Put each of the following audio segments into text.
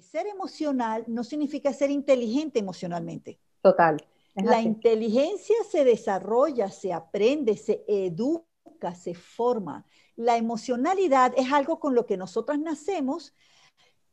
Ser emocional no significa ser inteligente emocionalmente. Total. La inteligencia se desarrolla, se aprende, se educa, se forma. La emocionalidad es algo con lo que nosotras nacemos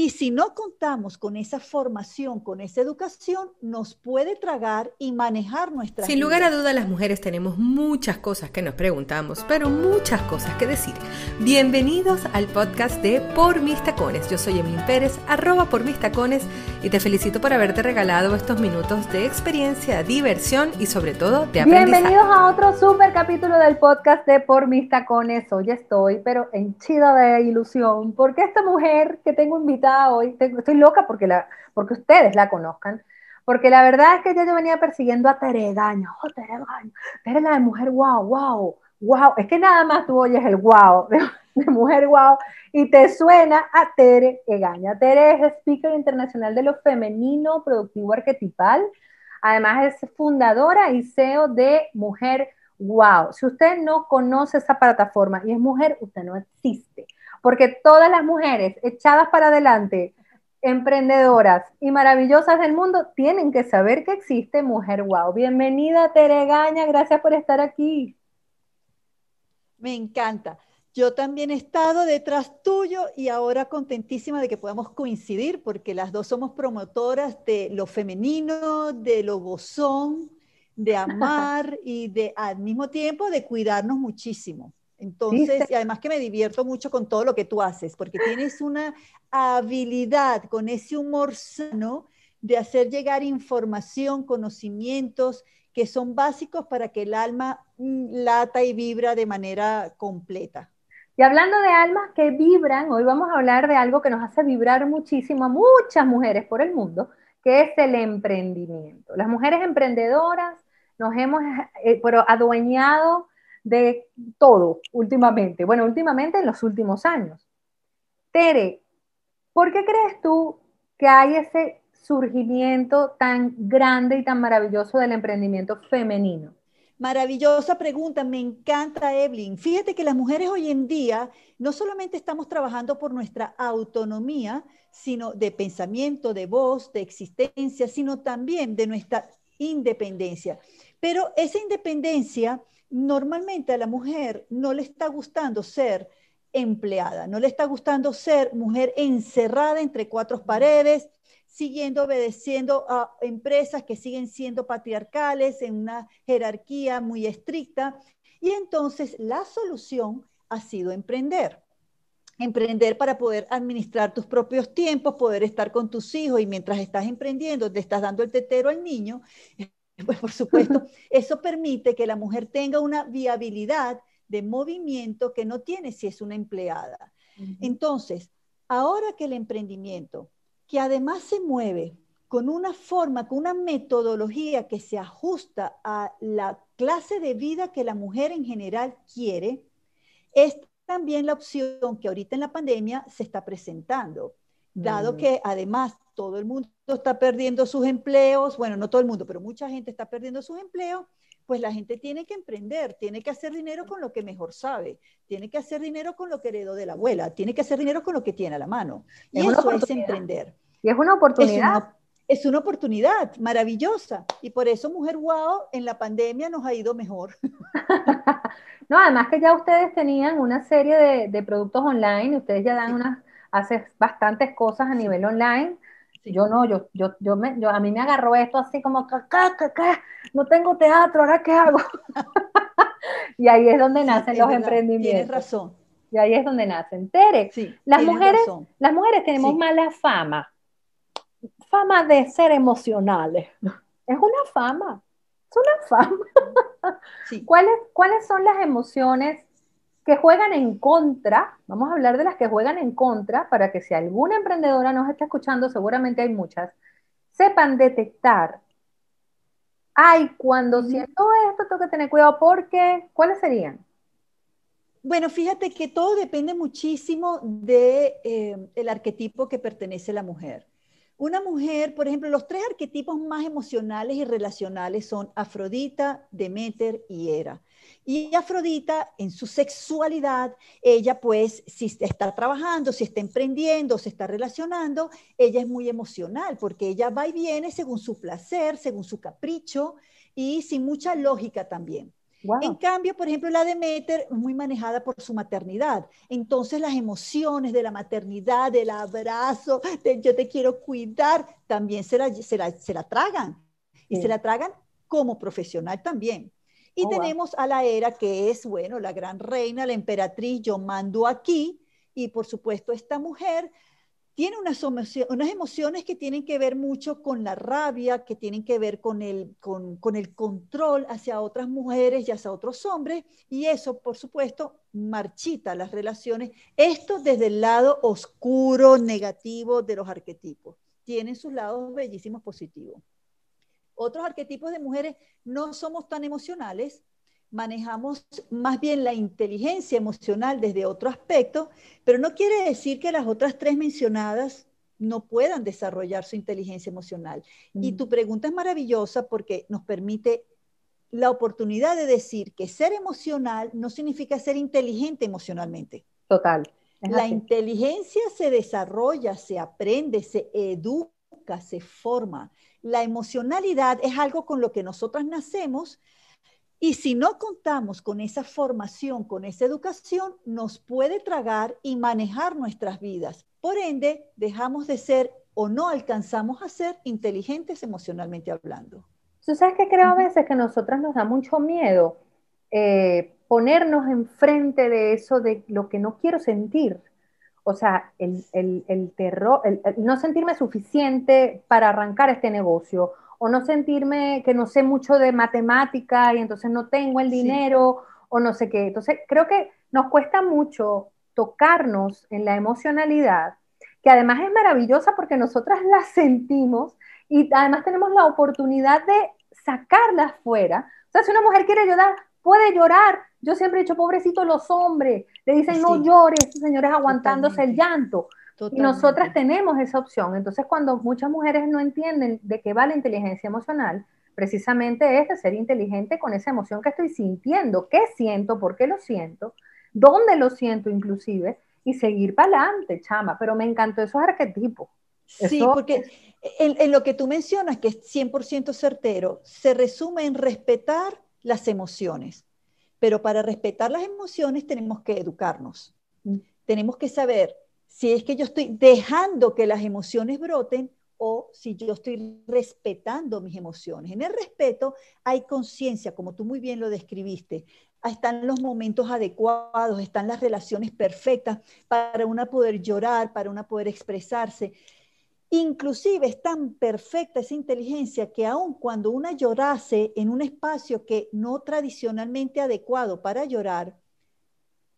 y si no contamos con esa formación, con esa educación, nos puede tragar y manejar nuestra Sin lugar a duda, las mujeres tenemos muchas cosas que nos preguntamos, pero muchas cosas que decir. Bienvenidos al podcast de Por Mis Tacones. Yo soy Emil Pérez, arroba por mis tacones, y te felicito por haberte regalado estos minutos de experiencia, diversión y sobre todo de aprendizaje. Bienvenidos a otro super capítulo del podcast de Por Mis Tacones. Hoy estoy, pero henchida de ilusión, porque esta mujer que tengo invitada hoy, estoy loca porque, la, porque ustedes la conozcan, porque la verdad es que ya yo venía persiguiendo a Tere Gaño, oh, Tere Gaño, Tere la de mujer wow, wow, wow, es que nada más tú oyes el wow de, mujer wow y te suena a Tere Egaña. Tere es speaker internacional de lo femenino productivo arquetipal, además es fundadora y CEO de Mujer Wow. Si usted no conoce esa plataforma y es mujer, usted no existe porque todas las mujeres echadas para adelante, emprendedoras y maravillosas del mundo tienen que saber que existe Mujer Wow. Bienvenida Tere Gaña, gracias por estar aquí. Me encanta. Yo también he estado detrás tuyo y ahora contentísima de que podamos coincidir porque las dos somos promotoras de lo femenino, de lo gozón, de amar y de al mismo tiempo de cuidarnos muchísimo. Entonces, y además que me divierto mucho con todo lo que tú haces, porque tienes una habilidad con ese humor sano de hacer llegar información, conocimientos que son básicos para que el alma mm, lata y vibra de manera completa. Y hablando de almas que vibran, hoy vamos a hablar de algo que nos hace vibrar muchísimo a muchas mujeres por el mundo, que es el emprendimiento. Las mujeres emprendedoras nos hemos eh, pero adueñado de todo últimamente. Bueno, últimamente en los últimos años. Tere, ¿por qué crees tú que hay ese surgimiento tan grande y tan maravilloso del emprendimiento femenino? Maravillosa pregunta, me encanta Evelyn. Fíjate que las mujeres hoy en día no solamente estamos trabajando por nuestra autonomía, sino de pensamiento, de voz, de existencia, sino también de nuestra independencia. Pero esa independencia normalmente a la mujer no le está gustando ser empleada, no le está gustando ser mujer encerrada entre cuatro paredes, siguiendo obedeciendo a empresas que siguen siendo patriarcales en una jerarquía muy estricta. Y entonces la solución ha sido emprender. Emprender para poder administrar tus propios tiempos, poder estar con tus hijos y mientras estás emprendiendo, te estás dando el tetero al niño, pues por supuesto, eso permite que la mujer tenga una viabilidad de movimiento que no tiene si es una empleada. Entonces, ahora que el emprendimiento, que además se mueve con una forma, con una metodología que se ajusta a la clase de vida que la mujer en general quiere, es también la opción que ahorita en la pandemia se está presentando, dado mm. que además todo el mundo está perdiendo sus empleos, bueno, no todo el mundo, pero mucha gente está perdiendo sus empleos, pues la gente tiene que emprender, tiene que hacer dinero con lo que mejor sabe, tiene que hacer dinero con lo que heredó de la abuela, tiene que hacer dinero con lo que tiene a la mano. Y eso es emprender. Y es una oportunidad. Es una, oportunidad maravillosa. Y por eso Mujer Wow en la pandemia nos ha ido mejor. no, además que ya ustedes tenían una serie de, de productos online, ustedes ya dan unas, hace bastantes cosas a nivel online yo no, yo, yo, yo, me, yo, a mí me agarró esto así como, que no tengo teatro, ¿ahora qué hago? y ahí es donde nacen los emprendimientos. Tienes razón. Y ahí es donde nacen. Tere, las, mujeres, las mujeres tenemos mala fama. Fama de ser emocionales. Es una fama. Es una fama. ¿Cuáles, ¿Cuáles son las emociones que juegan en contra, vamos a hablar de las que juegan en contra, para que si alguna emprendedora nos está escuchando, seguramente hay muchas, sepan detectar, ay, cuando siento esto tengo que tener cuidado porque, ¿cuáles serían? Bueno, fíjate que todo depende muchísimo del de, eh, el arquetipo que pertenece a la mujer. Una mujer, por ejemplo, los tres arquetipos más emocionales y relacionales son Afrodita, Demeter y Hera. Y Afrodita, en su sexualidad, ella pues, si está trabajando, si está emprendiendo, se está relacionando, ella es muy emocional porque ella va y viene según su placer, según su capricho y sin mucha lógica también. En cambio, por ejemplo, la Demeter es muy manejada por su maternidad. Entonces, las emociones de la maternidad, del abrazo, de yo te quiero cuidar, también se la, se la, tragan. Y se la tragan como profesional también. Y oh, tenemos a la era que es, bueno, la gran reina, la emperatriz, yo mando aquí. Y por supuesto, esta mujer tiene unas, unas emociones que tienen que ver mucho con la rabia, que tienen que ver con el, con, con el control hacia otras mujeres y hacia otros hombres. Y eso, por supuesto, marchita las relaciones. Esto desde el lado oscuro, negativo de los arquetipos. Tienen sus lados bellísimos positivos. Otros arquetipos de mujeres no somos tan emocionales, manejamos más bien la inteligencia emocional desde otro aspecto, pero no quiere decir que las otras tres mencionadas no puedan desarrollar su inteligencia emocional. Y mm. tu pregunta es maravillosa porque nos permite la oportunidad de decir que ser emocional no significa ser inteligente emocionalmente. Total. La inteligencia se desarrolla, se aprende, se educa, se forma. La emocionalidad es algo con lo que nosotras nacemos y si no contamos con esa formación, con esa educación, nos puede tragar y manejar nuestras vidas. Por ende, dejamos de ser o no alcanzamos a ser inteligentes emocionalmente hablando. ¿Tú sabes que creo a veces que a nosotras nos da mucho miedo eh, ponernos enfrente de eso, de lo que no quiero sentir? O sea, el, terror, el, no sentirme suficiente para arrancar este negocio, o no sentirme que no sé mucho de matemática y entonces no tengo el dinero, o no sé qué. Entonces, creo que nos cuesta mucho tocarnos en la emocionalidad, que además es maravillosa porque nosotras la sentimos y además tenemos la oportunidad de sacarla fuera. O sea, si una mujer quiere llorar, puede llorar, yo siempre he dicho, pobrecitos los hombres, le dicen, no llores, señores aguantándose el llanto. Y nosotras tenemos esa opción. Entonces, cuando muchas mujeres no entienden de qué va la inteligencia emocional, precisamente es de ser inteligente con esa emoción que estoy sintiendo, qué siento, por qué lo siento, dónde lo siento inclusive, y seguir para adelante, chama. Pero me encantó esos arquetipos. Sí, porque en, en, lo que tú mencionas, que es 100% certero, se resume en respetar las emociones. Pero para respetar las emociones tenemos que educarnos. Mm. Tenemos que saber si es que yo estoy dejando que las emociones broten o si yo estoy respetando mis emociones. En el respeto hay conciencia, como tú muy bien lo describiste. Están los momentos adecuados, están las relaciones perfectas para una poder llorar, para una poder expresarse. Inclusive es tan perfecta esa inteligencia que aun cuando una llorase en un espacio que no tradicionalmente adecuado para llorar,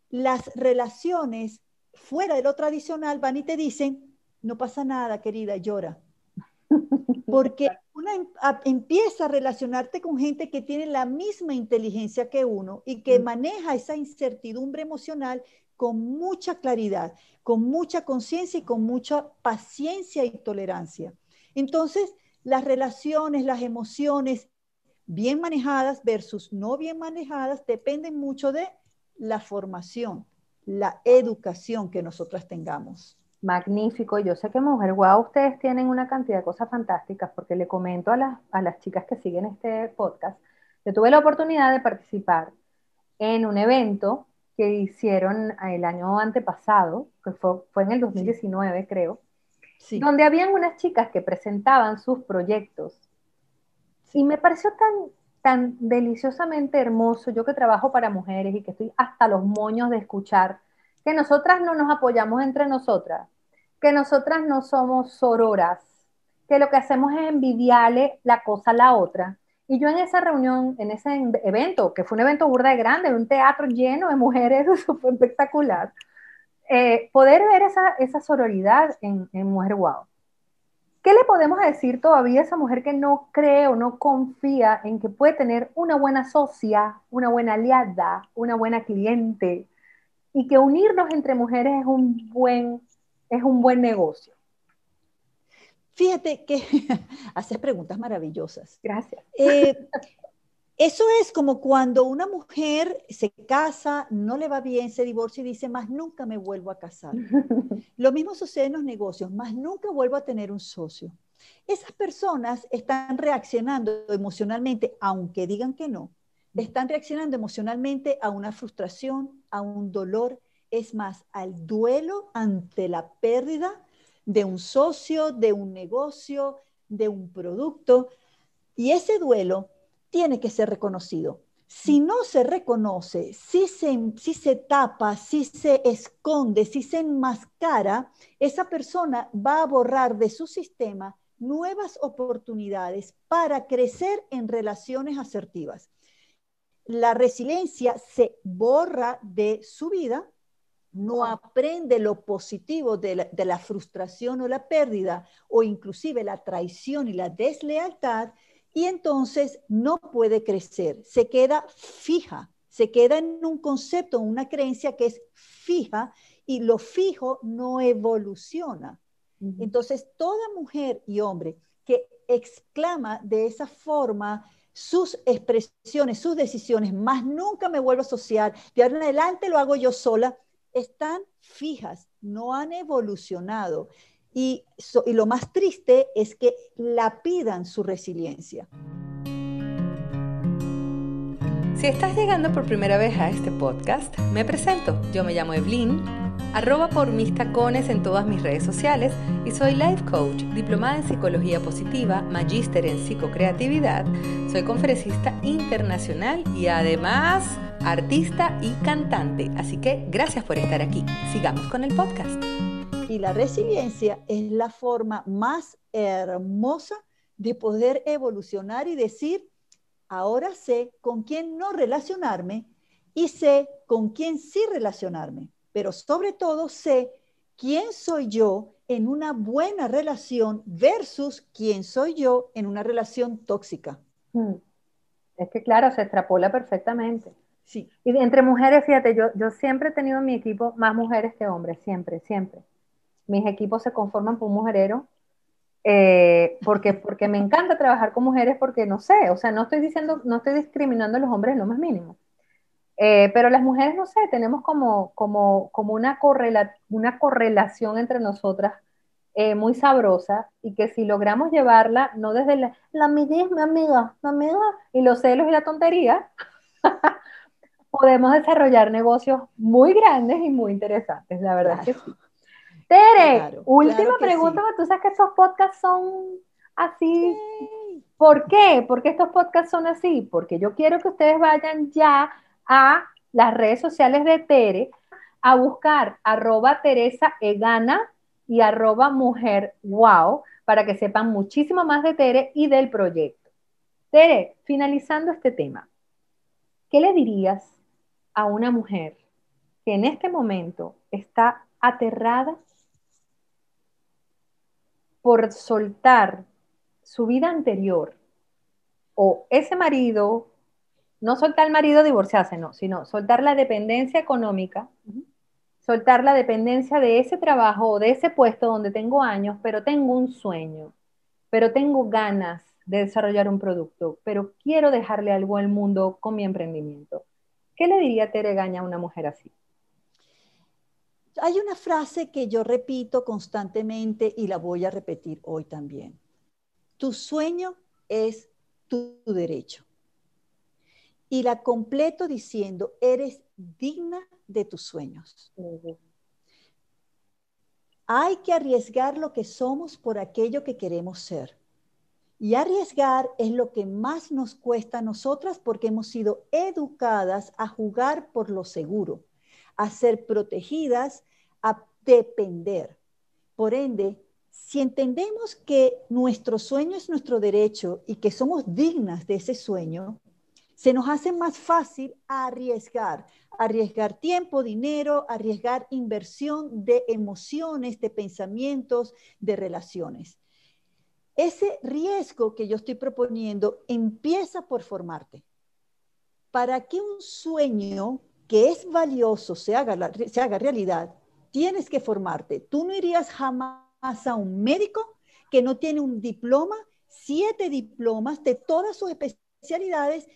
las relaciones fuera de lo tradicional van y te dicen, no pasa nada, querida, llora. Porque una em, empieza a relacionarte con gente que tiene la misma inteligencia que uno y que mm. maneja esa incertidumbre emocional con mucha claridad, con mucha conciencia y con mucha paciencia y tolerancia. Entonces, las relaciones, las emociones bien manejadas versus no bien manejadas dependen mucho de la formación, la educación que nosotras tengamos. Magnífico. Yo sé que Mujer Guau, ustedes tienen una cantidad de cosas fantásticas porque le comento a las, a las chicas que siguen este podcast. Yo tuve la oportunidad de participar en un evento que hicieron el año antepasado, que fue, fue en el 2019 creo, donde habían unas chicas que presentaban sus proyectos. Y me pareció tan, tan deliciosamente hermoso, yo que trabajo para mujeres y que estoy hasta los moños de escuchar, que nosotras no nos apoyamos entre nosotras, que nosotras no somos sororas, que lo que hacemos es envidiarle la cosa a la otra, y yo en esa reunión, en ese evento, que fue un evento burda de grande, un teatro lleno de mujeres, fue espectacular, eh, poder ver esa, esa sororidad en, en, Mujer Wow. ¿Qué le podemos decir todavía a esa mujer que no cree o no confía en que puede tener una buena socia, una buena aliada, una buena cliente y que unirnos entre mujeres es un buen, es un buen negocio? Fíjate que haces preguntas maravillosas. Gracias. Eh, eso es como cuando una mujer se casa, no le va bien, se divorcia y dice, más nunca me vuelvo a casar. Lo mismo sucede en los negocios, más nunca vuelvo a tener un socio. Esas personas están reaccionando emocionalmente, aunque digan que no, están reaccionando emocionalmente a una frustración, a un dolor, es más, al duelo ante la pérdida de un socio, de un negocio, de un producto. Y ese duelo tiene que ser reconocido. Si no se reconoce, si se, si se tapa, si se esconde, si se enmascara, esa persona va a borrar de su sistema nuevas oportunidades para crecer en relaciones asertivas. La resiliencia se borra de su vida, no aprende lo positivo de la, de la frustración o la pérdida, o inclusive la traición y la deslealtad, y entonces no puede crecer, se queda fija, se queda en un concepto, una creencia que es fija y lo fijo no evoluciona. Entonces, toda mujer y hombre que exclama de esa forma sus expresiones, sus decisiones, más nunca me vuelvo a asociar, de ahora en adelante lo hago yo sola, están fijas, no han evolucionado. Y, y lo más triste es que la pidan su resiliencia. Si estás llegando por primera vez a este podcast, me presento. Yo me llamo Evelyn, arroba por mis tacones en todas mis redes sociales y soy life coach, diplomada en psicología positiva, magíster en psicocreatividad, soy conferencista internacional y además artista y cantante. Así que gracias por estar aquí. Sigamos con el podcast. Y la resiliencia es la forma más hermosa de poder evolucionar y decir, ahora sé con quién no relacionarme y sé con quién sí relacionarme pero sobre todo sé quién soy yo en una buena relación versus quién soy yo en una relación tóxica. Hmm. Es que claro, se extrapola perfectamente. Sí. Y entre mujeres, fíjate, yo, yo siempre he tenido en mi equipo más mujeres que hombres, siempre, siempre. Mis equipos se conforman por mujerero eh, porque, porque me encanta trabajar con mujeres porque no sé, o sea, no estoy diciendo, no estoy discriminando a los hombres en lo más mínimo. Eh, pero las mujeres, no sé, tenemos como, como, como una, correla, una correlación entre nosotras eh, muy sabrosa y que si logramos llevarla, no desde la, la mi amiga, mi amiga, y los celos y la tontería, podemos desarrollar negocios muy grandes y muy interesantes, la verdad que sí. Tere, última pregunta, porque tú sabes que esos podcasts son así. ¿Por qué? ¿Por qué estos podcasts son así? Porque yo quiero que ustedes vayan ya a las redes sociales de Tere a buscar arroba Teresa Egana y arroba mujer wow para que sepan muchísimo más de Tere y del proyecto. Tere, finalizando este tema, ¿qué le dirías a una mujer que en este momento está aterrada por soltar su vida anterior o ese marido no soltar al marido divorciarse, no, sino soltar la dependencia económica, soltar la dependencia de ese trabajo o de ese puesto donde tengo años, pero tengo un sueño, pero tengo ganas de desarrollar un producto, pero quiero dejarle algo al mundo con mi emprendimiento. ¿Qué le diría Tere Gaña a una mujer así? Hay una frase que yo repito constantemente y la voy a repetir hoy también. Tu sueño es tu derecho y la completo diciendo, eres digna de tus sueños. Hay que arriesgar lo que somos por aquello que queremos ser. Y arriesgar es lo que más nos cuesta a nosotras porque hemos sido educadas a jugar por lo seguro, a ser protegidas, a depender. Por ende, si entendemos que nuestro sueño es nuestro derecho y que somos dignas de ese sueño, se nos hace más fácil arriesgar, arriesgar tiempo, dinero, arriesgar inversión de emociones, de pensamientos, de relaciones. Ese riesgo que yo estoy proponiendo empieza por formarte. Para que un sueño que es valioso se haga, se haga realidad, tienes que formarte. Tú no irías jamás a un médico que no tiene un diploma, siete diplomas de todas sus especialidades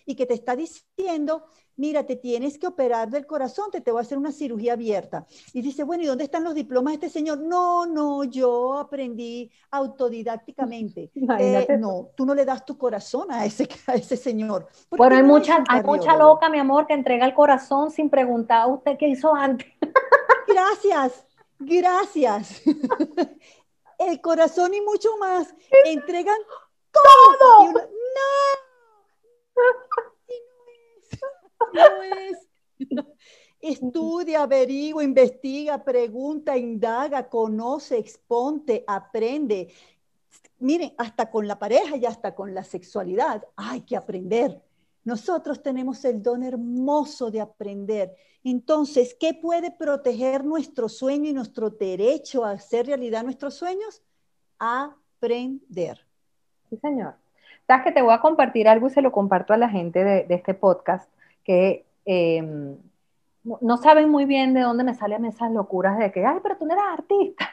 y que te está diciendo, mira, te tienes que operar del corazón, te, te voy a hacer una cirugía abierta. Y dice, bueno, ¿y dónde están los diplomas de este señor? No, no, yo aprendí autodidácticamente. Eh, no, tú no le das tu corazón a ese, a ese señor. Bueno, hay mucha, hay mucha loca, mi amor, que entrega el corazón sin preguntar a usted qué hizo antes. Gracias, gracias. el corazón y mucho más. Entregan todo. No es. Estudia, averigua, investiga, pregunta, indaga, conoce, exponte, aprende. Miren, hasta con la pareja y hasta con la sexualidad hay que aprender. Nosotros tenemos el don hermoso de aprender. Entonces, ¿qué puede proteger nuestro sueño y nuestro derecho a hacer realidad nuestros sueños? Aprender. Sí, señor. Sabes que te voy a compartir algo y se lo comparto a la gente de, este podcast, que em, no saben muy bien de dónde me salen esas locuras de que, ay, pero tú no eras artista.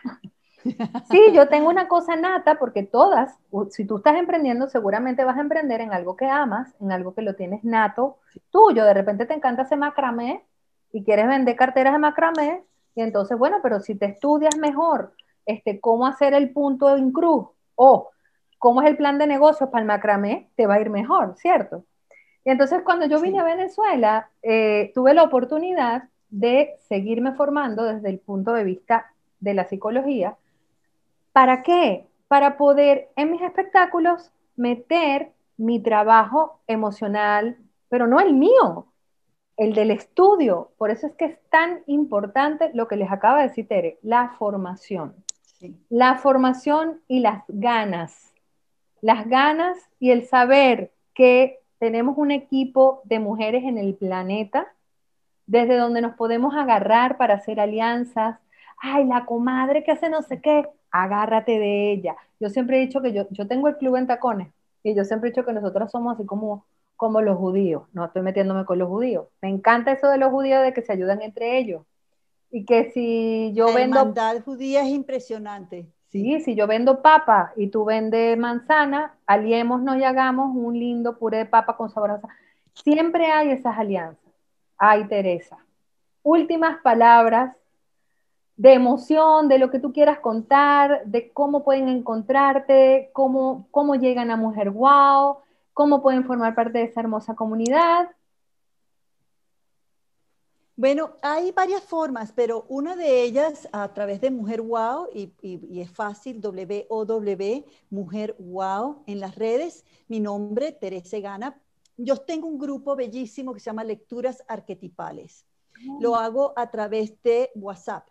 sí, yo tengo una cosa nata porque todas, si tú estás emprendiendo, seguramente vas a emprender en algo que amas, en algo que lo tienes nato tuyo. De repente te encanta hacer macramé y quieres vender carteras de macramé, y entonces, bueno, pero si te estudias mejor este, cómo hacer el punto en cruz o cómo es el plan de negocios para el macramé, te va a ir mejor, ¿cierto? Y entonces cuando yo vine a Venezuela, eh, tuve la oportunidad de seguirme formando desde el punto de vista de la psicología. ¿Para qué? Para poder en mis espectáculos meter mi trabajo emocional, pero no el mío, el del estudio. Por eso es que es tan importante lo que les acaba de decir Tere, la formación. La formación y las ganas las ganas y el saber que tenemos un equipo de mujeres en el planeta, desde donde nos podemos agarrar para hacer alianzas. Ay, la comadre que hace no sé qué, agárrate de ella. Yo siempre he dicho que yo, yo tengo el club en tacones y yo siempre he dicho que nosotros somos así como, como los judíos. No estoy metiéndome con los judíos. Me encanta eso de los judíos de que se ayudan entre ellos. Y que si yo la vendo... La judía es impresionante. Sí, si yo vendo papa y tú vendes manzana, aliémonos y hagamos un lindo puré de papa con sabor Siempre hay esas alianzas. Ay, Teresa. Últimas palabras de emoción, de lo que tú quieras contar, de cómo pueden encontrarte, cómo, cómo llegan a Mujer Wow, cómo pueden formar parte de esa hermosa comunidad. Bueno, hay varias formas, pero una de ellas a través de Mujer Wow, y, es fácil, W-O-W, Mujer Wow, en las redes. Mi nombre, Teresa Gana. Yo tengo un grupo bellísimo que se llama Lecturas Arquetipales. Lo ah. hago a través de WhatsApp.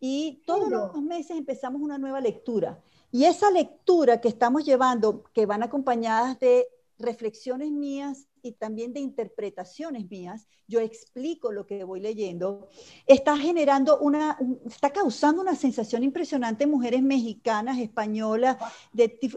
Y todos los meses empezamos una nueva lectura. Y esa lectura que estamos llevando, que van acompañadas de reflexiones mías y también de interpretaciones mías, yo explico lo que voy leyendo, está generando una, está causando una sensación impresionante en mujeres mexicanas, españolas,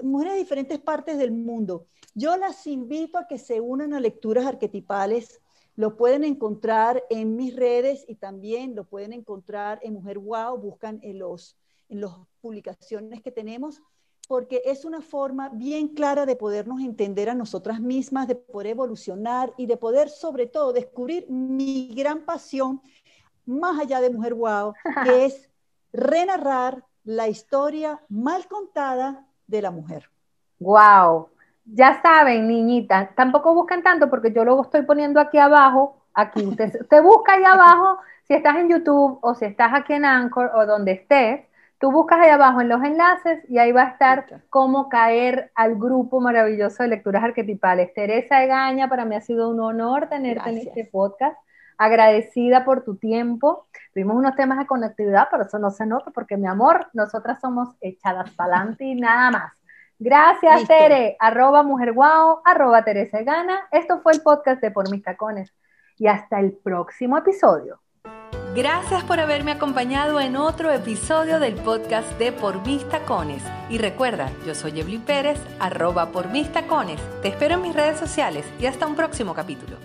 mujeres de diferentes partes del mundo. Yo las invito a que se unan a lecturas arquetipales. Lo pueden encontrar en mis redes y también lo pueden encontrar en Mujer Wow. Buscan en los en las publicaciones que tenemos porque es una forma bien clara de podernos entender a nosotras mismas, de poder evolucionar y de poder sobre todo descubrir mi gran pasión, más allá de Mujer Wow, que es renarrar la historia mal contada de la mujer. Wow, ya saben, niñita, tampoco buscan tanto porque yo luego estoy poniendo aquí abajo, aquí, usted, usted busca ahí abajo, si estás en YouTube o si estás aquí en Anchor o donde estés, Tú buscas ahí abajo en los enlaces y ahí va a estar cómo caer al grupo maravilloso de lecturas arquetipales. Teresa Egaña, para mí ha sido un honor tenerte en este podcast. Agradecida por tu tiempo. Tuvimos unos temas de conectividad, pero eso no se nota porque, mi amor, nosotras somos echadas para adelante y nada más. Gracias, Tere. Arroba Mujer Guau, arroba Teresa Gana. Esto fue el podcast de Por Mis Tacones. Y hasta el próximo episodio. Gracias por haberme acompañado en otro episodio del podcast de Por Mis Tacones. Y recuerda, yo soy Evelyn Pérez, arroba por mis tacones. Te espero en mis redes sociales y hasta un próximo capítulo.